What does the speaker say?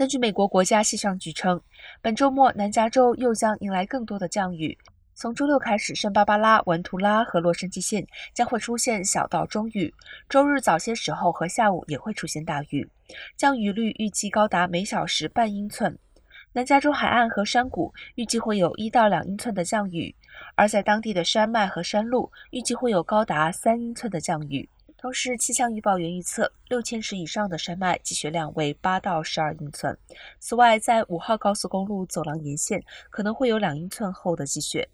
根据美国国家气象局称，本周末南加州又将迎来更多的降雨。从周六开始，圣巴巴拉、文图拉和洛杉矶县将会出现小到中雨。周日早些时候和下午也会出现大雨，降雨率预计高达每小时半英寸。南加州海岸和山谷预计会有一到两英寸的降雨，而在当地的山脉和山路预计会有高达三英寸的降雨。同时，气象预报员预测，六千尺以上的山脉积雪量为八到十二英寸。此外，在五号高速公路走廊沿线可能会有两英寸厚的积雪。